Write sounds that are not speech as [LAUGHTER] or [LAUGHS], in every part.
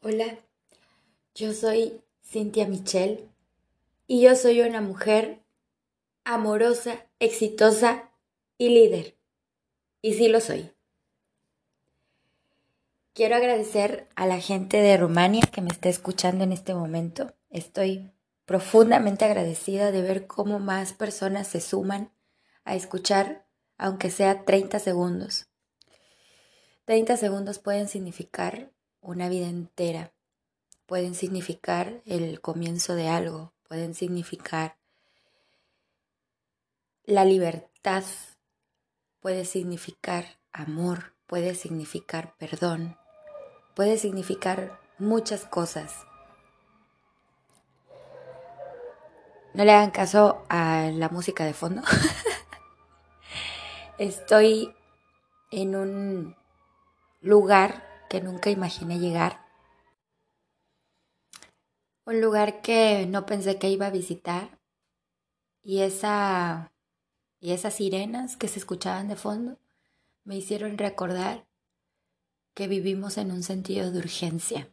Hola, yo soy Cintia Michelle y yo soy una mujer amorosa, exitosa y líder. Y sí lo soy. Quiero agradecer a la gente de Rumania que me está escuchando en este momento. Estoy profundamente agradecida de ver cómo más personas se suman a escuchar, aunque sea 30 segundos. 30 segundos pueden significar una vida entera. Pueden significar el comienzo de algo, pueden significar la libertad, puede significar amor, puede significar perdón, puede significar muchas cosas. No le hagan caso a la música de fondo. [LAUGHS] Estoy en un lugar que nunca imaginé llegar. Un lugar que no pensé que iba a visitar. Y esa y esas sirenas que se escuchaban de fondo me hicieron recordar que vivimos en un sentido de urgencia.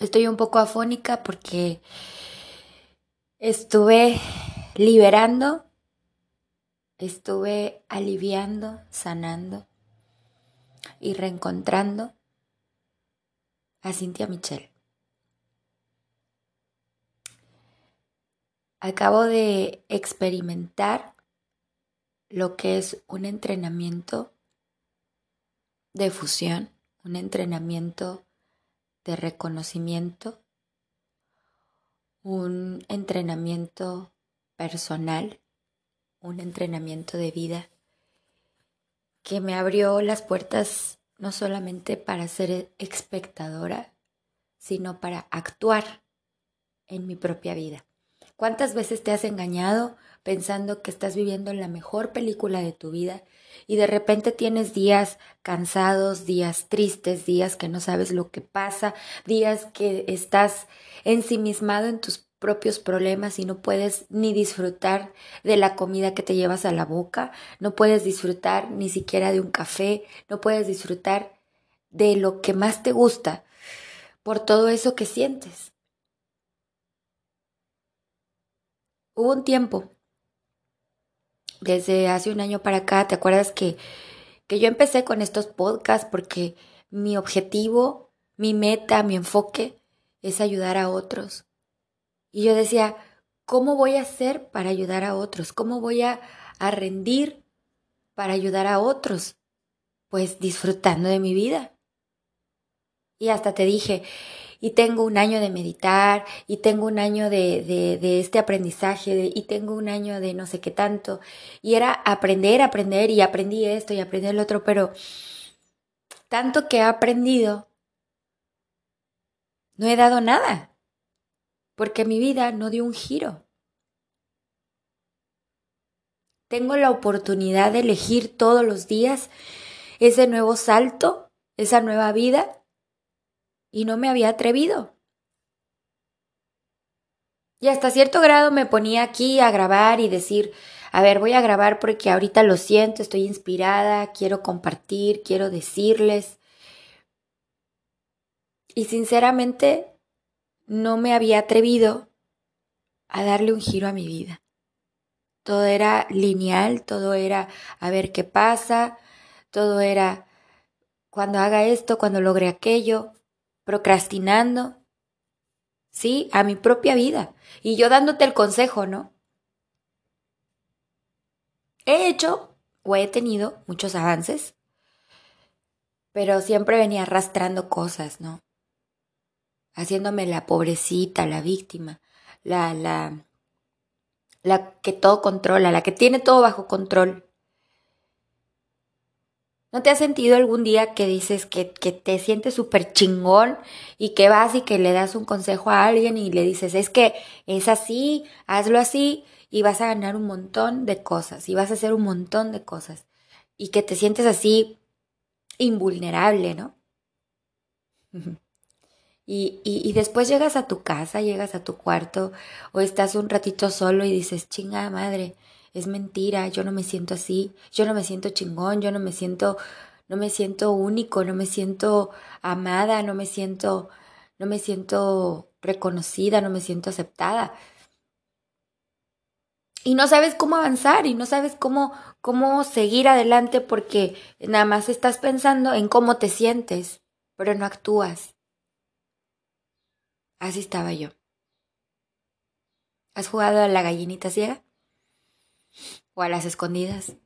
Estoy un poco afónica porque estuve liberando, estuve aliviando, sanando y reencontrando a Cintia Michelle. Acabo de experimentar lo que es un entrenamiento de fusión, un entrenamiento de reconocimiento, un entrenamiento personal, un entrenamiento de vida que me abrió las puertas no solamente para ser espectadora, sino para actuar en mi propia vida. ¿Cuántas veces te has engañado pensando que estás viviendo la mejor película de tu vida y de repente tienes días cansados, días tristes, días que no sabes lo que pasa, días que estás ensimismado en tus propios problemas y no puedes ni disfrutar de la comida que te llevas a la boca, no puedes disfrutar ni siquiera de un café, no puedes disfrutar de lo que más te gusta por todo eso que sientes. Hubo un tiempo, desde hace un año para acá, ¿te acuerdas que, que yo empecé con estos podcasts porque mi objetivo, mi meta, mi enfoque es ayudar a otros? Y yo decía, ¿cómo voy a hacer para ayudar a otros? ¿Cómo voy a, rendir para ayudar a otros? Pues disfrutando de mi vida. Y hasta te dije, y tengo un año de meditar, y tengo un año de, de, este aprendizaje, y tengo un año de no sé qué tanto. Y era aprender, aprender, y aprendí esto y aprendí el otro, pero tanto que he aprendido, no he dado nada porque mi vida no dio un giro. Tengo la oportunidad de elegir todos los días ese nuevo salto, esa nueva vida, y no me había atrevido. Y hasta cierto grado me ponía aquí a grabar y decir, a ver, voy a grabar porque ahorita lo siento, estoy inspirada, quiero compartir, quiero decirles. Y sinceramente no me había atrevido a darle un giro a mi vida. Todo era lineal, todo era a ver qué pasa, todo era cuando haga esto, cuando logre aquello, procrastinando, sí, a mi propia vida. Y yo dándote el consejo, ¿no? He hecho o he tenido muchos avances, pero siempre venía arrastrando cosas, ¿no? Haciéndome la pobrecita, la víctima, la, la, la que todo controla, la que tiene todo bajo control. ¿No te has sentido algún día que dices que, que te sientes súper chingón y que vas y que le das un consejo a alguien y le dices, es que es así, hazlo así y vas a ganar un montón de cosas y vas a hacer un montón de cosas y que te sientes así invulnerable, ¿no? [LAUGHS] Y, y, después llegas a tu casa, llegas a tu cuarto o estás un ratito solo y dices, chinga madre, es mentira, yo no me siento así, yo no me siento chingón, yo no me siento, no me siento único, no me siento amada, no me siento, no me siento reconocida, no me siento aceptada. Y no sabes cómo avanzar y no sabes cómo, cómo seguir adelante porque nada más estás pensando en cómo te sientes, pero no actúas. Así estaba yo. ¿Has jugado a la gallinita ciega? ¿O a las escondidas?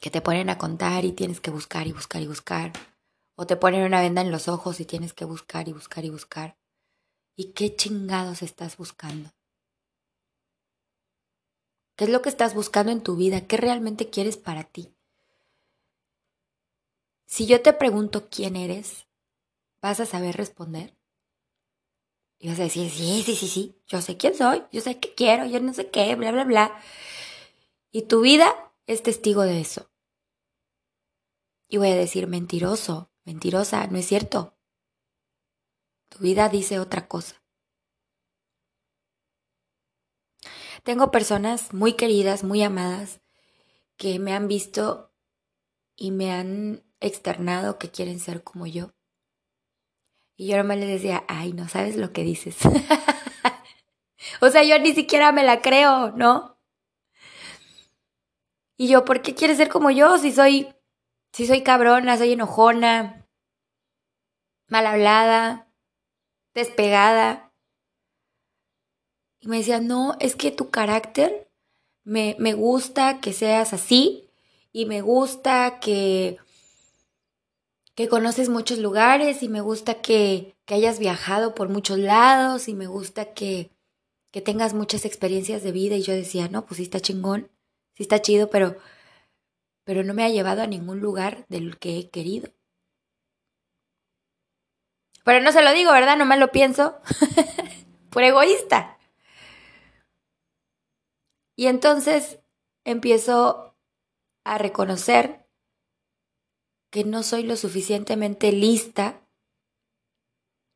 Que te ponen a contar y tienes que buscar y buscar y buscar. O te ponen una venda en los ojos y tienes que buscar y buscar y buscar. ¿Y qué chingados estás buscando? ¿Qué es lo que estás buscando en tu vida? ¿Qué realmente quieres para ti? Si yo te pregunto quién eres, ¿vas a saber responder? Y vas a decir, sí, sí, sí, sí, yo sé quién soy, yo sé qué quiero, yo no sé qué, bla, bla, bla. Y tu vida es testigo de eso. Y voy a decir, mentiroso, mentirosa, no es cierto. Tu vida dice otra cosa. Tengo personas muy queridas, muy amadas, que me han visto y me han externado que quieren ser como yo. Y yo nomás le decía, ay, no sabes lo que dices. [LAUGHS] o sea, yo ni siquiera me la creo, ¿no? Y yo, ¿por qué quieres ser como yo? Si soy, si soy cabrona, soy enojona, mal hablada, despegada. Y me decía, no, es que tu carácter me, me gusta que seas así y me gusta que que conoces muchos lugares y me gusta que, que hayas viajado por muchos lados y me gusta que, que tengas muchas experiencias de vida. Y yo decía, no, pues sí está chingón, sí está chido, pero, pero no me ha llevado a ningún lugar del que he querido. Pero no se lo digo, ¿verdad? No me lo pienso. [LAUGHS] por egoísta. Y entonces empiezo a reconocer que no soy lo suficientemente lista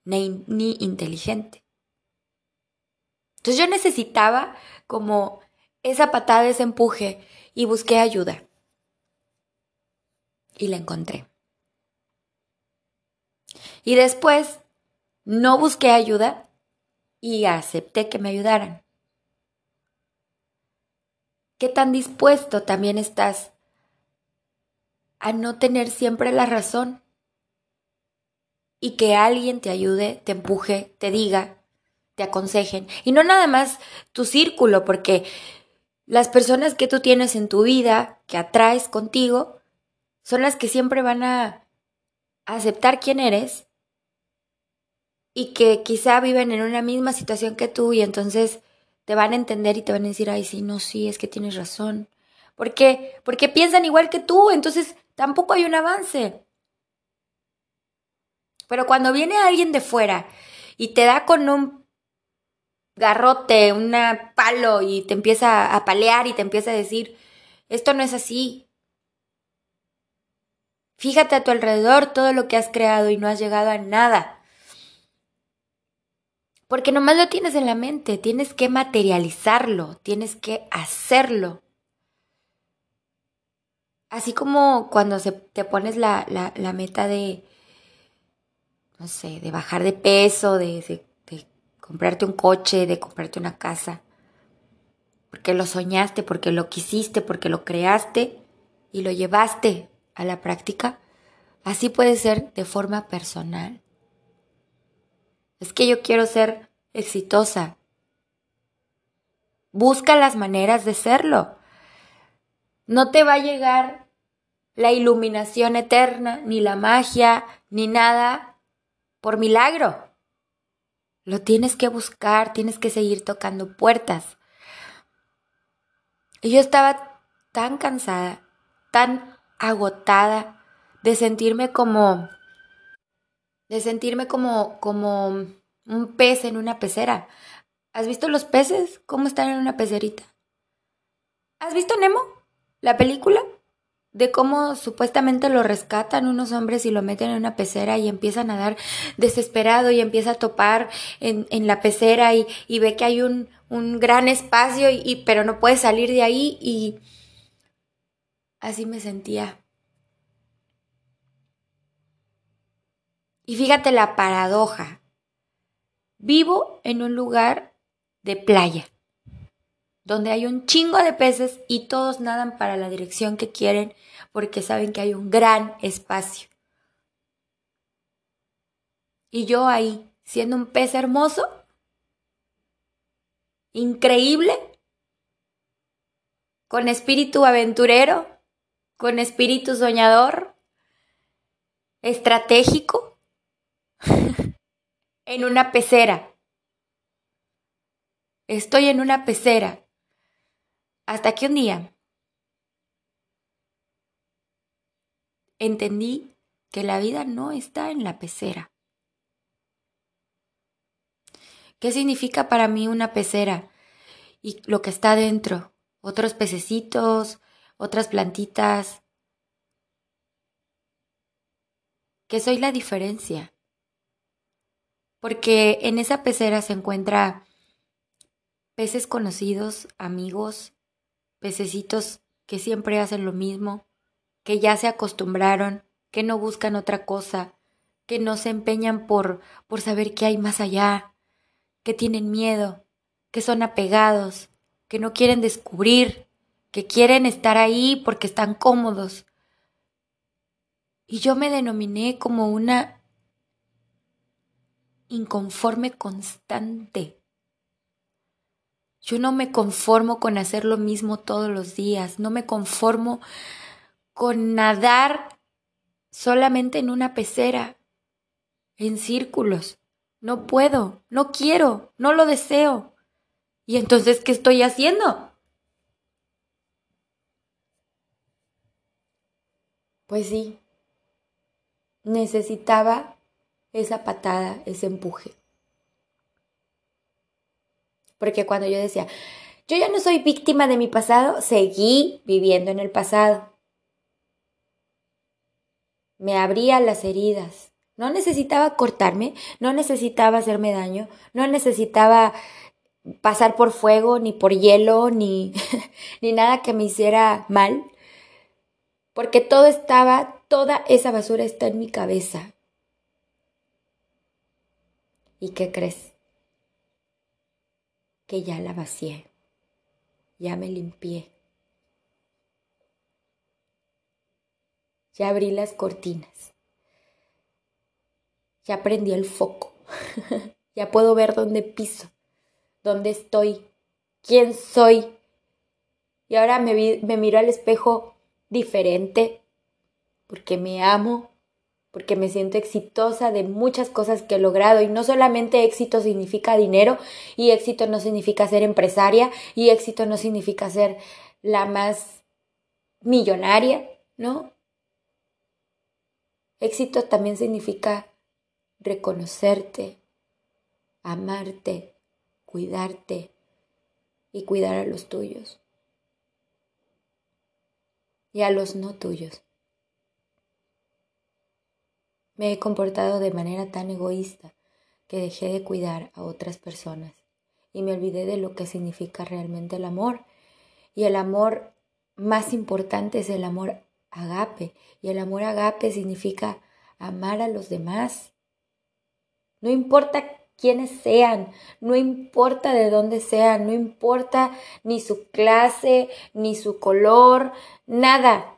ni, ni inteligente. Entonces yo necesitaba como esa patada, ese empuje y busqué ayuda. Y la encontré. Y después no busqué ayuda y acepté que me ayudaran. ¿Qué tan dispuesto también estás a no tener siempre la razón y que alguien te ayude, te empuje, te diga, te aconsejen. Y no nada más tu círculo, porque las personas que tú tienes en tu vida, que atraes contigo, son las que siempre van a aceptar quién eres y que quizá viven en una misma situación que tú y entonces te van a entender y te van a decir, ay, sí, no, sí, es que tienes razón. ¿Por qué? Porque piensan igual que tú, entonces tampoco hay un avance. Pero cuando viene alguien de fuera y te da con un garrote, un palo y te empieza a palear y te empieza a decir, esto no es así. Fíjate a tu alrededor todo lo que has creado y no has llegado a nada. Porque nomás lo tienes en la mente, tienes que materializarlo, tienes que hacerlo. Así como cuando se, te pones la, la, meta de, no sé, de bajar de peso, de comprarte un coche, de comprarte una casa, porque lo soñaste, porque lo quisiste, porque lo creaste y lo llevaste a la práctica, así puede ser de forma personal. Es que yo quiero ser exitosa. Busca las maneras de serlo. No te va a llegar la iluminación eterna, ni la magia, ni nada por milagro. Lo tienes que buscar, tienes que seguir tocando puertas. Y yo estaba tan cansada, tan agotada de sentirme como de sentirme como como un pez en una pecera. ¿Has visto los peces cómo están en una pecerita? ¿Has visto Nemo? La película? de cómo supuestamente lo rescatan unos hombres y lo meten en una pecera y empieza a nadar desesperado y empieza a topar en, en la pecera y, y, ve que hay un, un gran espacio y, y, pero no puede salir de ahí y así me sentía. Y fíjate la paradoja. Vivo en un lugar de playa donde hay un chingo de peces y todos nadan para la dirección que quieren porque saben que hay un gran espacio. Y yo ahí, siendo un pez hermoso, increíble, con espíritu aventurero, con espíritu soñador, estratégico, [LAUGHS] en una pecera. Estoy en una pecera. Hasta que un día entendí que la vida no está en la pecera. ¿Qué significa para mí una pecera? Y lo que está dentro, otros pececitos, otras plantitas. Que soy la diferencia. Porque en esa pecera se encuentra peces conocidos, amigos, pececitos que siempre hacen lo mismo, que ya se acostumbraron, que no buscan otra cosa, que no se empeñan por, por saber qué hay más allá, que tienen miedo, que son apegados, que no quieren descubrir, que quieren estar ahí porque están cómodos. Y yo me denominé como una inconforme constante. Yo no me conformo con hacer lo mismo todos los días, no me conformo con nadar solamente en una pecera, en círculos. No puedo, no quiero, no lo deseo. ¿Y entonces qué estoy haciendo? Pues sí, necesitaba esa patada, ese empuje. Porque cuando yo decía, yo ya no soy víctima de mi pasado, seguí viviendo en el pasado me abría las heridas. No necesitaba cortarme, no necesitaba hacerme daño, no necesitaba pasar por fuego, ni por hielo, ni, [LAUGHS] ni nada que me hiciera mal, porque todo estaba, toda esa basura está en mi cabeza. ¿Y qué crees? Que ya la vacié, ya me limpié. Ya abrí las cortinas. Ya prendí el foco. [LAUGHS] ya puedo ver dónde piso, dónde estoy, quién soy. Y ahora me, me miro al espejo diferente, porque me amo, porque me siento exitosa de muchas cosas que he logrado. Y no solamente éxito significa dinero, y éxito no significa ser empresaria, y éxito no significa ser la más millonaria, ¿no? Éxito también significa reconocerte, amarte, cuidarte y cuidar a los tuyos y a los no tuyos. Me he comportado de manera tan egoísta que dejé de cuidar a otras personas y me olvidé de lo que significa realmente el amor. Y el amor más importante es el amor agape. Y el amor agape significa amar a los demás. No importa quiénes sean, no importa de dónde sean, no importa ni su clase, ni su color, nada.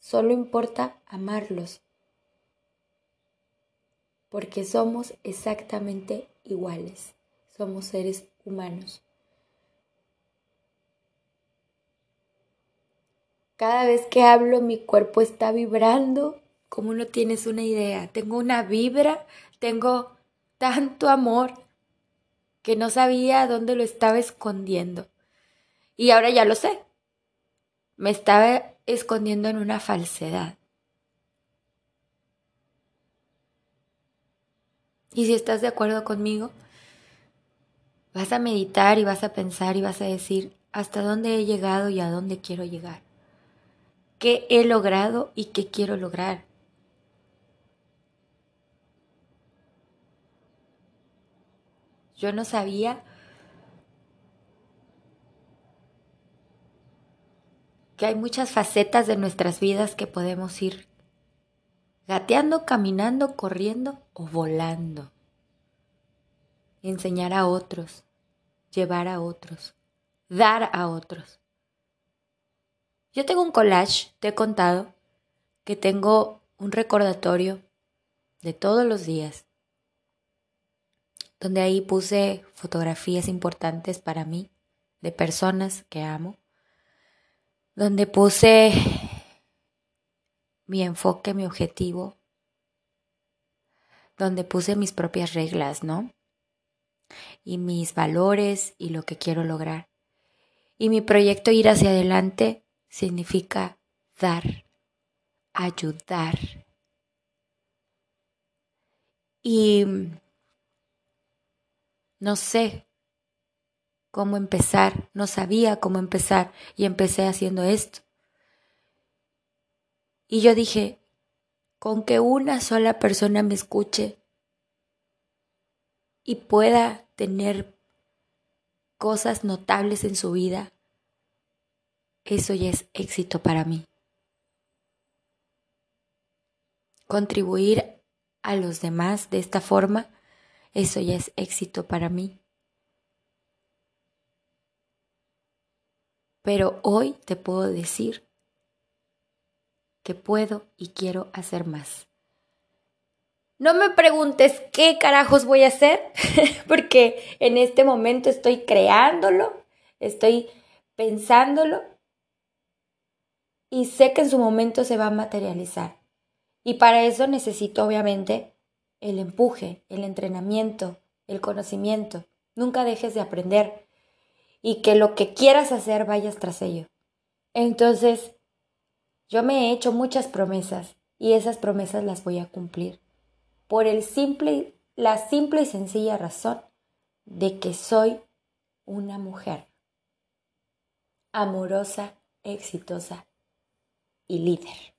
Solo importa amarlos. Porque somos exactamente iguales. Somos seres humanos. Cada vez que hablo mi cuerpo está vibrando como no tienes una idea. Tengo una vibra, tengo tanto amor que no sabía dónde lo estaba escondiendo. Y ahora ya lo sé. Me estaba escondiendo en una falsedad. Y si estás de acuerdo conmigo, vas a meditar y vas a pensar y vas a decir hasta dónde he llegado y a dónde quiero llegar qué he logrado y qué quiero lograr. Yo no sabía que hay muchas facetas de nuestras vidas que podemos ir gateando, caminando, corriendo o volando. Enseñar a otros, llevar a otros, dar a otros. Yo tengo un collage, te he contado, que tengo un recordatorio de todos los días, donde ahí puse fotografías importantes para mí, de personas que amo, donde puse mi enfoque, mi objetivo, donde puse mis propias reglas, ¿no? Y mis valores y lo que quiero lograr. Y mi proyecto ir hacia adelante significa dar, ayudar. Y no sé cómo empezar, no sabía cómo empezar y empecé haciendo esto. Y yo dije, con que una sola persona me escuche y pueda tener cosas notables en su vida, eso ya es éxito para mí. Contribuir a los demás de esta forma, eso ya es éxito para mí. Pero hoy te puedo decir que puedo y quiero hacer más. No me preguntes qué carajos voy a hacer, [LAUGHS] porque en este momento estoy creándolo, estoy pensándolo y sé que en su momento se va a materializar. Y para eso necesito obviamente el empuje, el entrenamiento, el conocimiento. Nunca dejes de aprender y que lo que quieras hacer vayas tras ello. Entonces, yo me he hecho muchas promesas y esas promesas las voy a cumplir por el simple, la simple y sencilla razón de que soy una mujer amorosa, exitosa y líder.